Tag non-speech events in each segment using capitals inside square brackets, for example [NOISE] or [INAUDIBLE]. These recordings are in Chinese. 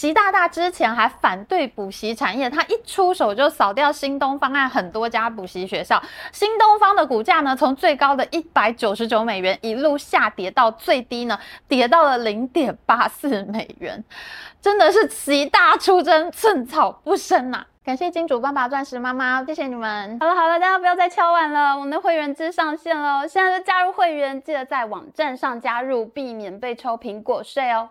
习大大之前还反对补习产业，他一出手就扫掉新东方案很多家补习学校。新东方的股价呢，从最高的一百九十九美元一路下跌到最低呢，跌到了零点八四美元，真的是习大出征，寸草不生呐、感谢金主爸爸、钻石妈妈，谢谢你们。好了好了，大家不要再敲碗了，我们的会员制上线了，现在就加入会员，记得在网站上加入，避免被抽苹果税哦。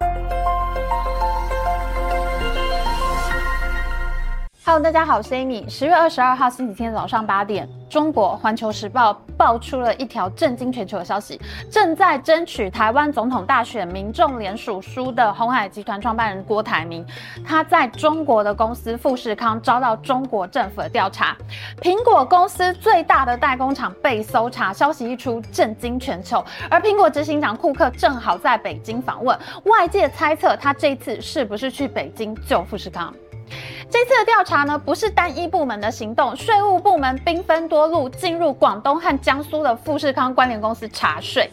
Hello，大家好，我是 Amy。十月二十二号星期天早上八点，中国环球时报爆出了一条震惊全球的消息：正在争取台湾总统大选民众联署书的鸿海集团创办人郭台铭，他在中国的公司富士康遭到中国政府的调查。苹果公司最大的代工厂被搜查，消息一出，震惊全球。而苹果执行长库克正好在北京访问，外界猜测他这次是不是去北京救富士康？这次的调查呢，不是单一部门的行动，税务部门兵分多路，进入广东和江苏的富士康关联公司查税。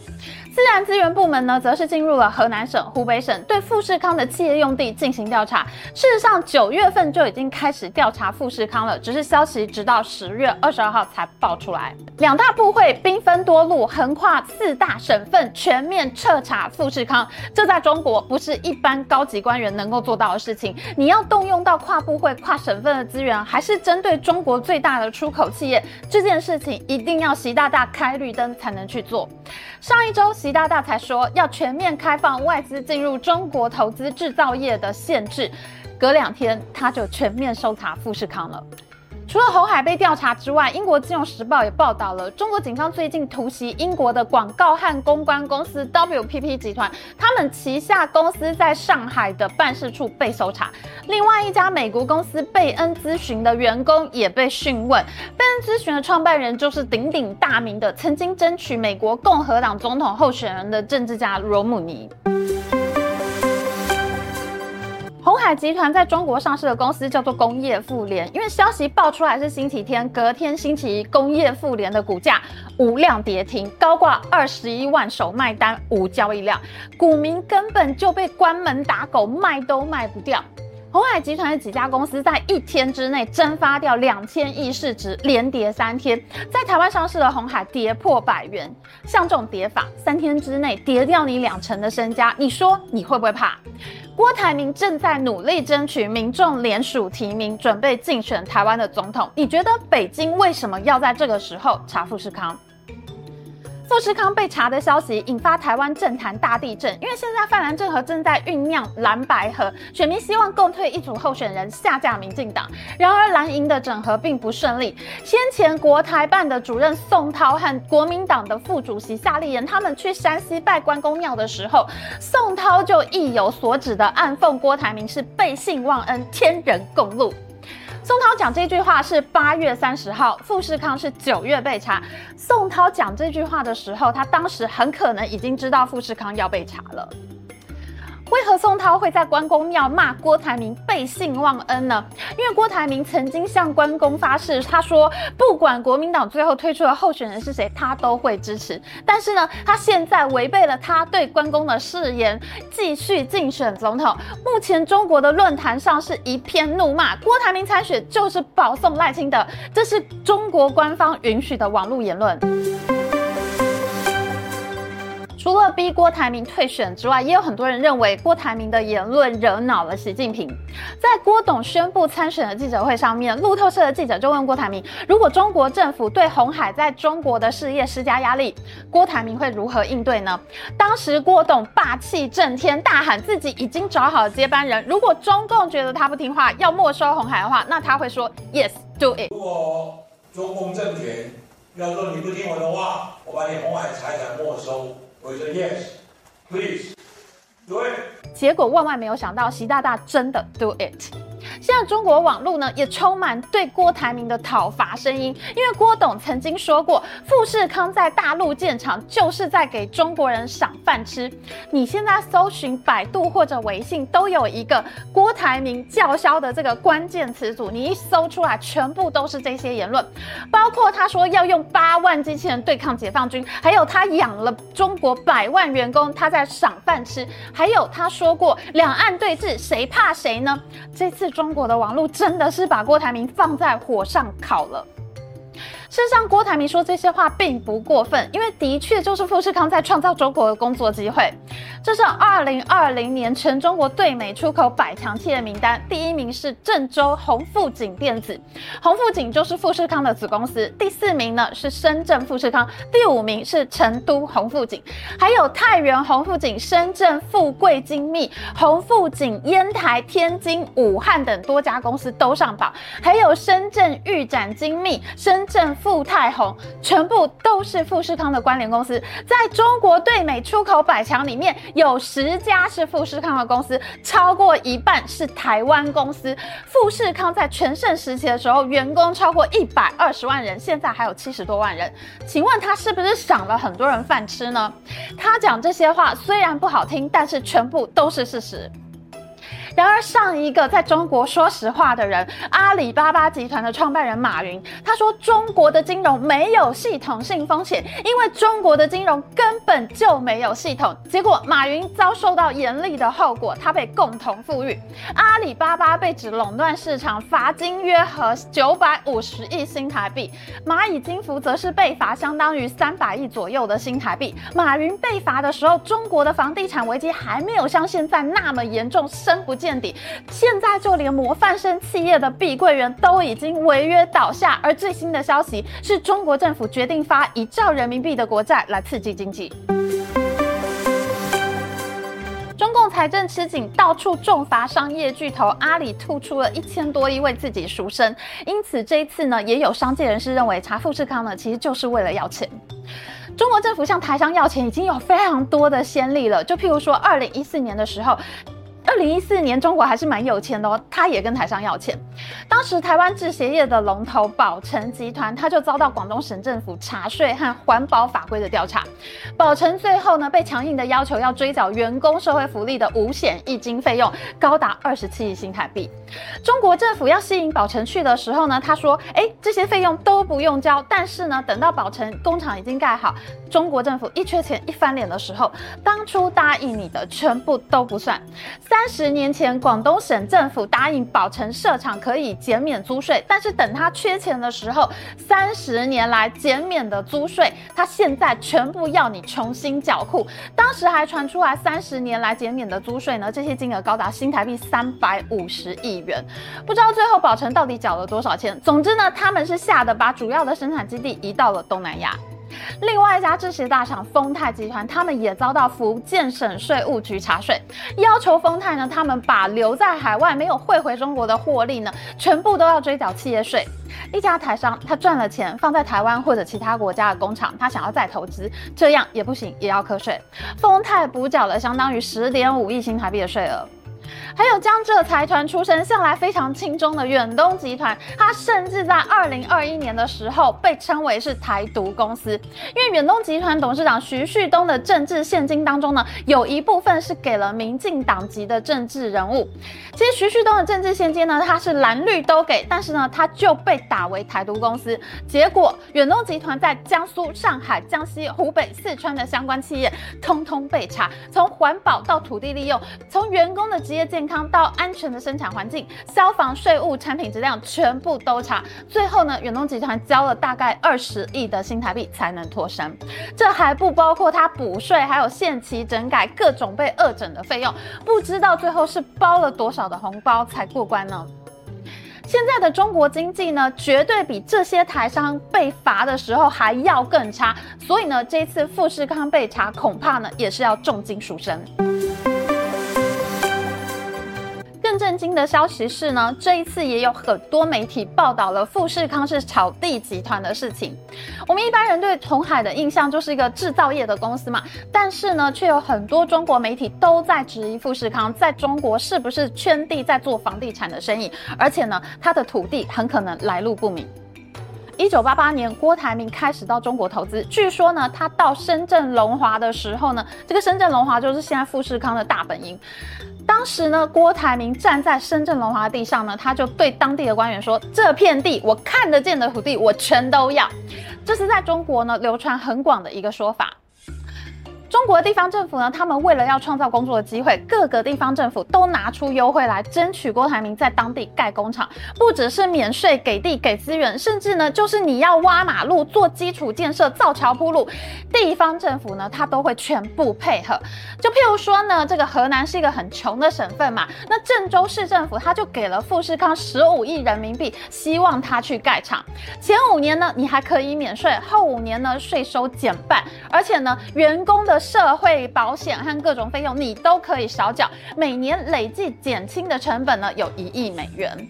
自然资源部门呢，则是进入了河南省、湖北省，对富士康的企业用地进行调查。事实上，九月份就已经开始调查富士康了，只是消息直到十月二十二号才爆出来。两大部会兵分多路，横跨四大省份，全面彻查富士康。这在中国不是一般高级官员能够做到的事情。你要动用到跨部会、跨省份的资源，还是针对中国最大的出口企业，这件事情一定要习大大开绿灯才能去做。上一周，习大大才说要全面开放外资进入中国投资制造业的限制，隔两天他就全面搜查富士康了。除了鸿海被调查之外，英国金融时报也报道了中国警方最近突袭英国的广告和公关公司 WPP 集团，他们旗下公司在上海的办事处被搜查。另外一家美国公司贝恩咨询的员工也被讯问。贝恩咨询的创办人就是鼎鼎大名的，曾经争取美国共和党总统候选人的政治家罗姆尼。鸿海集团在中国上市的公司叫做工业富联，因为消息爆出来是星期天，隔天星期一，工业富联的股价无量跌停，高挂二十一万手卖单无交易量，股民根本就被关门打狗，卖都卖不掉。鸿海集团的几家公司在一天之内蒸发掉两千亿市值，连跌三天。在台湾上市的鸿海跌破百元，像这种跌法，三天之内跌掉你两成的身家，你说你会不会怕？郭台铭正在努力争取民众联署提名，准备竞选台湾的总统。你觉得北京为什么要在这个时候查富士康？富士康被查的消息引发台湾政坛大地震，因为现在泛蓝政和正在酝酿蓝白合，选民希望共退一组候选人下架民进党。然而蓝营的整合并不顺利。先前国台办的主任宋涛和国民党的副主席夏立言他们去山西拜关公庙的时候，宋涛就意有所指的暗讽郭台铭是背信忘恩、天人共怒。宋涛讲这句话是八月三十号，富士康是九月被查。宋涛讲这句话的时候，他当时很可能已经知道富士康要被查了。为何宋涛会在关公庙骂郭台铭背信忘恩呢？因为郭台铭曾经向关公发誓，他说不管国民党最后推出的候选人是谁，他都会支持。但是呢，他现在违背了他对关公的誓言，继续竞选总统。目前中国的论坛上是一片怒骂，郭台铭参选就是保送赖清德，这是中国官方允许的网络言论。除了逼郭台铭退选之外，也有很多人认为郭台铭的言论惹恼了习近平。在郭董宣布参选的记者会上面，路透社的记者就问郭台铭：如果中国政府对红海在中国的事业施加压力，郭台铭会如何应对呢？当时郭董霸气震天，大喊自己已经找好了接班人。如果中共觉得他不听话，要没收红海的话，那他会说：Yes, do it。如果中共政权要说你不听我的话，我把你红海财产没收。我说 Yes, please do it。结果万万没有想到，习大大真的 do it。现在中国网络呢也充满对郭台铭的讨伐声音，因为郭董曾经说过，富士康在大陆建厂就是在给中国人赏饭吃。你现在搜寻百度或者微信都有一个郭台铭叫嚣的这个关键词组，你一搜出来，全部都是这些言论，包括他说要用八万机器人对抗解放军，还有他养了中国百万员工，他在赏饭吃，还有他说过两岸对峙谁怕谁呢？这次。中国的网络真的是把郭台铭放在火上烤了。事实上，郭台铭说这些话并不过分，因为的确就是富士康在创造中国的工作机会。这是二零二零年全中国对美出口百强企业名单，第一名是郑州鸿富锦电子，鸿富锦就是富士康的子公司。第四名呢是深圳富士康，第五名是成都鸿富锦，还有太原鸿富锦、深圳富贵精密、鸿富锦、烟台、天津、武汉等多家公司都上榜，还有深圳预展精密、深圳富泰宏，全部都是富士康的关联公司。在中国对美出口百强里面，有十家是富士康的公司，超过一半是台湾公司。富士康在全盛时期的时候，员工超过一百二十万人，现在还有七十多万人。请问他是不是赏了很多人饭吃呢？他讲这些话虽然不好听，但是全部都是事实。然而，上一个在中国说实话的人，阿里巴巴集团的创办人马云，他说中国的金融没有系统性风险，因为中国的金融根本就没有系统。结果，马云遭受到严厉的后果，他被共同富裕。阿里巴巴被指垄断市场，罚金约合九百五十亿新台币；蚂蚁金服则是被罚相当于三百亿左右的新台币。马云被罚的时候，中国的房地产危机还没有像现在那么严重，深不见。见底，现在就连模范生企业的碧桂园都已经违约倒下，而最新的消息是中国政府决定发一兆人民币的国债来刺激经济。中共财政吃紧，到处重罚商业巨头，阿里吐出了一千多亿为自己赎身，因此这一次呢，也有商界人士认为查富士康呢，其实就是为了要钱。中国政府向台商要钱已经有非常多的先例了，就譬如说二零一四年的时候。二零一四年，中国还是蛮有钱的哦，他也跟台商要钱。当时台湾制鞋业的龙头宝成集团，他就遭到广东省政府查税和环保法规的调查。宝成最后呢，被强硬的要求要追缴员工社会福利的五险一金费用，高达二十七亿新台币。中国政府要吸引宝成去的时候呢，他说：“哎，这些费用都不用交。”但是呢，等到宝成工厂已经盖好，中国政府一缺钱一翻脸的时候，当初答应你的全部都不算。三十年前，广东省政府答应宝成设厂可以以减免租税，但是等他缺钱的时候，三十年来减免的租税，他现在全部要你重新缴库。当时还传出来，三十年来减免的租税呢，这些金额高达新台币三百五十亿元。不知道最后宝成到底缴了多少钱。总之呢，他们是吓得把主要的生产基地移到了东南亚。另外一家制鞋大厂丰泰集团，他们也遭到福建省税务局查税，要求丰泰呢，他们把留在海外没有汇回中国的获利呢，全部都要追缴企业税。一家台商，他赚了钱放在台湾或者其他国家的工厂，他想要再投资，这样也不行，也要课税。丰泰补缴了相当于十点五亿新台币的税额。还有江浙财团出身、向来非常亲中的远东集团，它甚至在二零二一年的时候被称为是台独公司，因为远东集团董事长徐旭东的政治献金当中呢，有一部分是给了民进党籍的政治人物。其实徐旭东的政治献金呢，他是蓝绿都给，但是呢，他就被打为台独公司。结果远东集团在江苏、上海、江西、湖北、四川的相关企业，通通被查，从环保到土地利用，从员工的职业健康到安全的生产环境、消防、税务、产品质量，全部都查。最后呢，远东集团交了大概二十亿的新台币才能脱身。这还不包括他补税，还有限期整改各种被恶整的费用。不知道最后是包了多少的红包才过关呢？现在的中国经济呢，绝对比这些台商被罚的时候还要更差。所以呢，这次富士康被查，恐怕呢也是要重金赎身。震惊的消息是呢，这一次也有很多媒体报道了富士康是炒地集团的事情。我们一般人对鸿海的印象就是一个制造业的公司嘛，但是呢，却有很多中国媒体都在质疑富士康在中国是不是圈地在做房地产的生意，而且呢，它的土地很可能来路不明。一九八八年，郭台铭开始到中国投资。据说呢，他到深圳龙华的时候呢，这个深圳龙华就是现在富士康的大本营。当时呢，郭台铭站在深圳龙华地上呢，他就对当地的官员说：“这片地，我看得见的土地，我全都要。”这是在中国呢流传很广的一个说法。中国地方政府呢，他们为了要创造工作的机会，各个地方政府都拿出优惠来争取郭台铭在当地盖工厂，不只是免税、给地、给资源，甚至呢，就是你要挖马路、做基础建设、造桥铺路，地方政府呢，他都会全部配合。就譬如说呢，这个河南是一个很穷的省份嘛，那郑州市政府他就给了富士康十五亿人民币，希望他去盖厂。前五年呢，你还可以免税，后五年呢，税收减半，而且呢，员工的社会保险和各种费用你都可以少缴，每年累计减轻的成本呢，有一亿美元。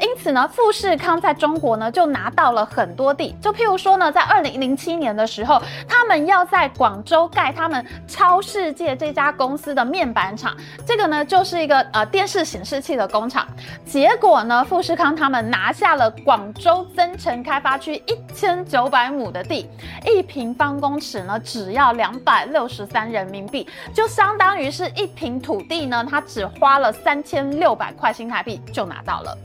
因此呢，富士康在中国呢就拿到了很多地，就譬如说呢，在二零零七年的时候，他们要在广州盖他们超世界这家公司的面板厂，这个呢就是一个呃电视显示器的工厂。结果呢，富士康他们拿下了广州增城开发区一千九百亩的地，一平方公尺呢只要两百六十三人民币，就相当于是一平土地呢，他只花了三千六百块新台币就拿到了。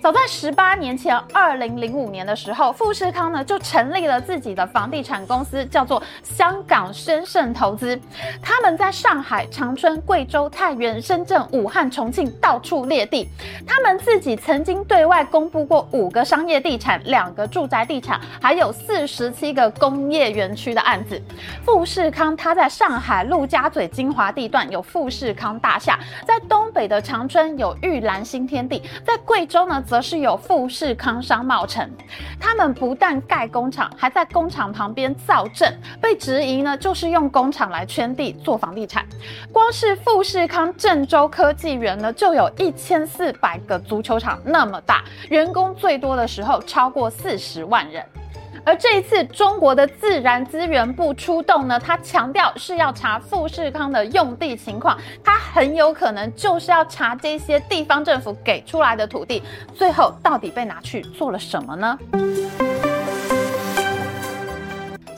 早在十八年前，二零零五年的时候，富士康呢就成立了自己的房地产公司，叫做香港轩盛投资。他们在上海、长春、贵州、太原、深圳、武汉、重庆到处列地。他们自己曾经对外公布过五个商业地产、两个住宅地产，还有四十七个工业园区的案子。富士康它在上海陆家嘴精华地段有富士康大厦，在东北的长春有玉兰新天地，在贵州呢，则是有富士康商贸城，他们不但盖工厂，还在工厂旁边造镇，被质疑呢就是用工厂来圈地做房地产。光是富士康郑州科技园呢，就有一千四百个足球场那么大，员工最多的时候超过四十万人。而这一次，中国的自然资源部出动呢，他强调是要查富士康的用地情况，他很有可能就是要查这些地方政府给出来的土地，最后到底被拿去做了什么呢？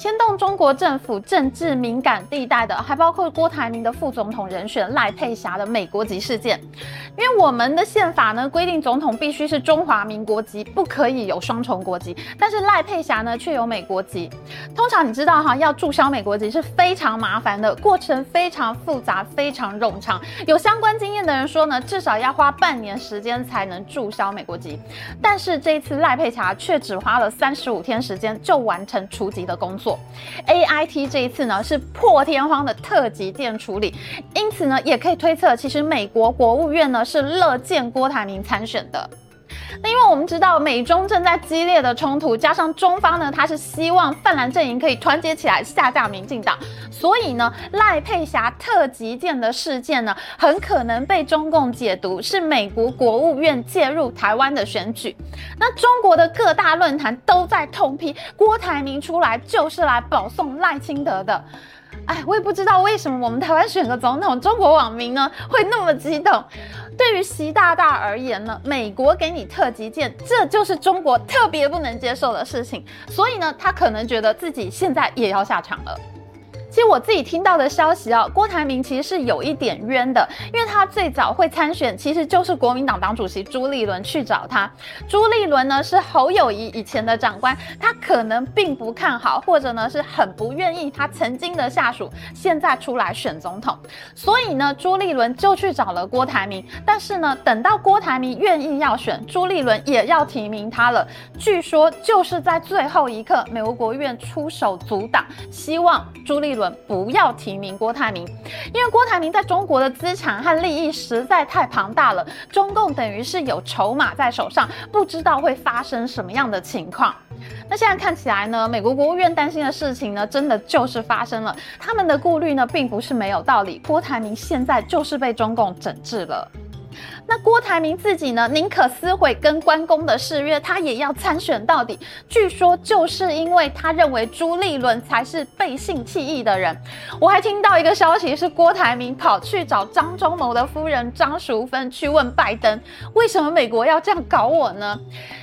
牵动中国政府政治敏感地带的，还包括郭台铭的副总统人选赖佩霞的美国籍事件。因为我们的宪法呢规定，总统必须是中华民国籍，不可以有双重国籍。但是赖佩霞呢却有美国籍。通常你知道哈，要注销美国籍是非常麻烦的，过程非常复杂，非常冗长。有相关经验的人说呢，至少要花半年时间才能注销美国籍。但是这一次赖佩霞却只花了三十五天时间就完成除籍的工作。AIT 这一次呢是破天荒的特急件处理，因此呢也可以推测，其实美国国务院呢是乐见郭台铭参选的。那因为我们知道美中正在激烈的冲突，加上中方呢，他是希望泛蓝阵营可以团结起来下架民进党，所以呢，赖佩霞特急件的事件呢，很可能被中共解读是美国国务院介入台湾的选举。那中国的各大论坛都在痛批郭台铭出来就是来保送赖清德的。哎，我也不知道为什么我们台湾选个总统，中国网民呢 [LAUGHS] 会那么激动。对于习大大而言呢，美国给你特急件，这就是中国特别不能接受的事情。所以呢，他可能觉得自己现在也要下场了。其实我自己听到的消息啊，郭台铭其实是有一点冤的，因为他最早会参选，其实就是国民党党主席朱立伦去找他。朱立伦呢是侯友谊以前的长官，他可能并不看好，或者呢是很不愿意他曾经的下属现在出来选总统，所以呢朱立伦就去找了郭台铭。但是呢等到郭台铭愿意要选，朱立伦也要提名他了。据说就是在最后一刻，美国国务院出手阻挡，希望朱立伦不要提名郭台铭，因为郭台铭在中国的资产和利益实在太庞大了，中共等于是有筹码在手上，不知道会发生什么样的情况。那现在看起来呢，美国国务院担心的事情呢，真的就是发生了。他们的顾虑呢，并不是没有道理。郭台铭现在就是被中共整治了。那郭台铭自己呢，宁可撕毁跟关公的誓约，他也要参选到底。据说就是因为他认为朱立伦才是背信弃义的人。我还听到一个消息是，郭台铭跑去找张忠谋的夫人张淑芬去问拜登，为什么美国要这样搞我呢？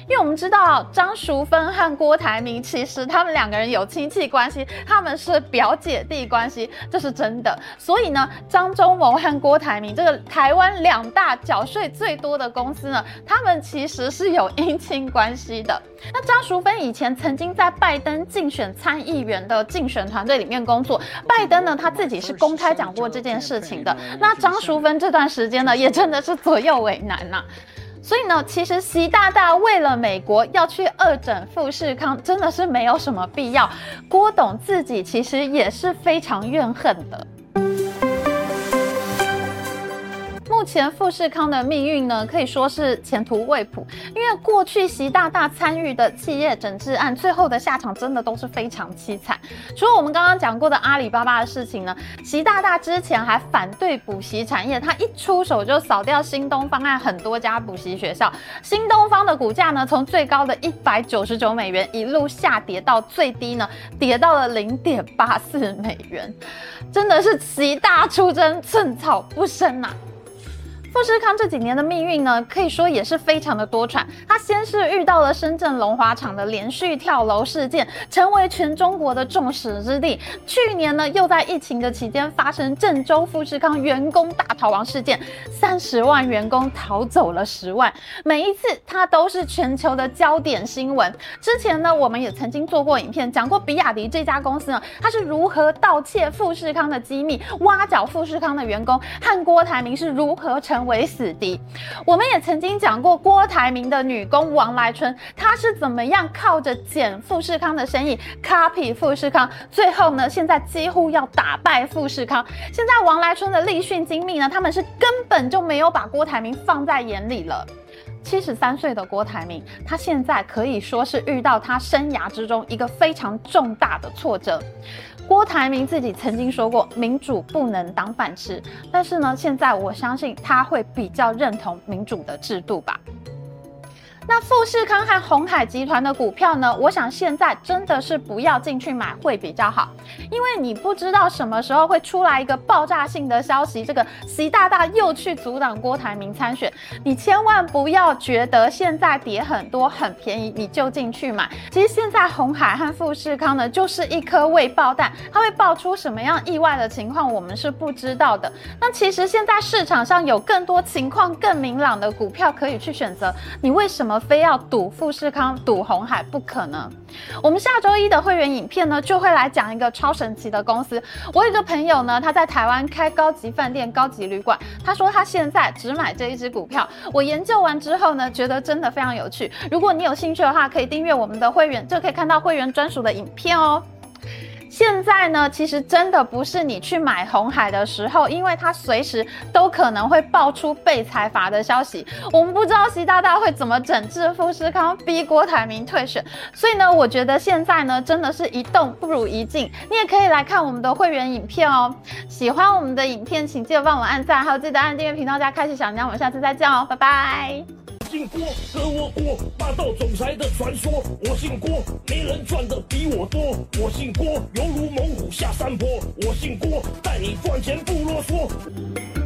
因为我们知道张淑芬和郭台铭其实他们两个人有亲戚关系，他们是表姐弟关系，这是真的。所以呢，张忠谋和郭台铭这个台湾两大缴税最多的公司呢，他们其实是有姻亲关系的。那张淑芬以前曾经在拜登竞选参议员的竞选团队里面工作，拜登呢他自己是公开讲过这件事情的。那张淑芬这段时间呢，也真的是左右为难呐、啊。所以呢，其实习大大为了美国要去二诊富士康，真的是没有什么必要。郭董自己其实也是非常怨恨的。目前富士康的命运呢，可以说是前途未卜。因为过去习大大参与的企业整治案，最后的下场真的都是非常凄惨。除了我们刚刚讲过的阿里巴巴的事情呢，习大大之前还反对补习产业，他一出手就扫掉新东方案很多家补习学校。新东方的股价呢，从最高的一百九十九美元一路下跌到最低呢，跌到了零点八四美元，真的是习大出征，寸草不生啊！富士康这几年的命运呢，可以说也是非常的多舛。他先是遇到了深圳龙华厂的连续跳楼事件，成为全中国的众矢之的。去年呢，又在疫情的期间发生郑州富士康员工大逃亡事件，三十万员工逃走了十万。每一次他都是全球的焦点新闻。之前呢，我们也曾经做过影片，讲过比亚迪这家公司呢，它是如何盗窃富士康的机密，挖角富士康的员工，和郭台铭是如何成。为死敌，我们也曾经讲过郭台铭的女工王来春，她是怎么样靠着捡富士康的生意，copy 富士康，最后呢，现在几乎要打败富士康。现在王来春的立讯精密呢，他们是根本就没有把郭台铭放在眼里了。七十三岁的郭台铭，他现在可以说是遇到他生涯之中一个非常重大的挫折。郭台铭自己曾经说过，民主不能当饭吃，但是呢，现在我相信他会比较认同民主的制度吧。那富士康和鸿海集团的股票呢？我想现在真的是不要进去买会比较好，因为你不知道什么时候会出来一个爆炸性的消息，这个习大大又去阻挡郭台铭参选，你千万不要觉得现在跌很多很便宜，你就进去买。其实现在红海和富士康呢，就是一颗未爆弹，它会爆出什么样意外的情况，我们是不知道的。那其实现在市场上有更多情况更明朗的股票可以去选择，你为什么？非要赌富士康、赌红海不可能。我们下周一的会员影片呢，就会来讲一个超神奇的公司。我有个朋友呢，他在台湾开高级饭店、高级旅馆，他说他现在只买这一只股票。我研究完之后呢，觉得真的非常有趣。如果你有兴趣的话，可以订阅我们的会员，就可以看到会员专属的影片哦。现在呢，其实真的不是你去买红海的时候，因为它随时都可能会爆出被裁罚的消息。我们不知道习大大会怎么整治富士康，逼郭台铭退选。所以呢，我觉得现在呢，真的是一动不如一静。你也可以来看我们的会员影片哦。喜欢我们的影片，请记得帮我按赞，还有记得按订阅频道加开启小铃铛。我们下次再见哦，拜拜。姓郭，和我过霸道总裁的传说。我姓郭，没人赚的比我多。我姓郭，犹如猛虎下山坡。我姓郭，带你赚钱不啰嗦。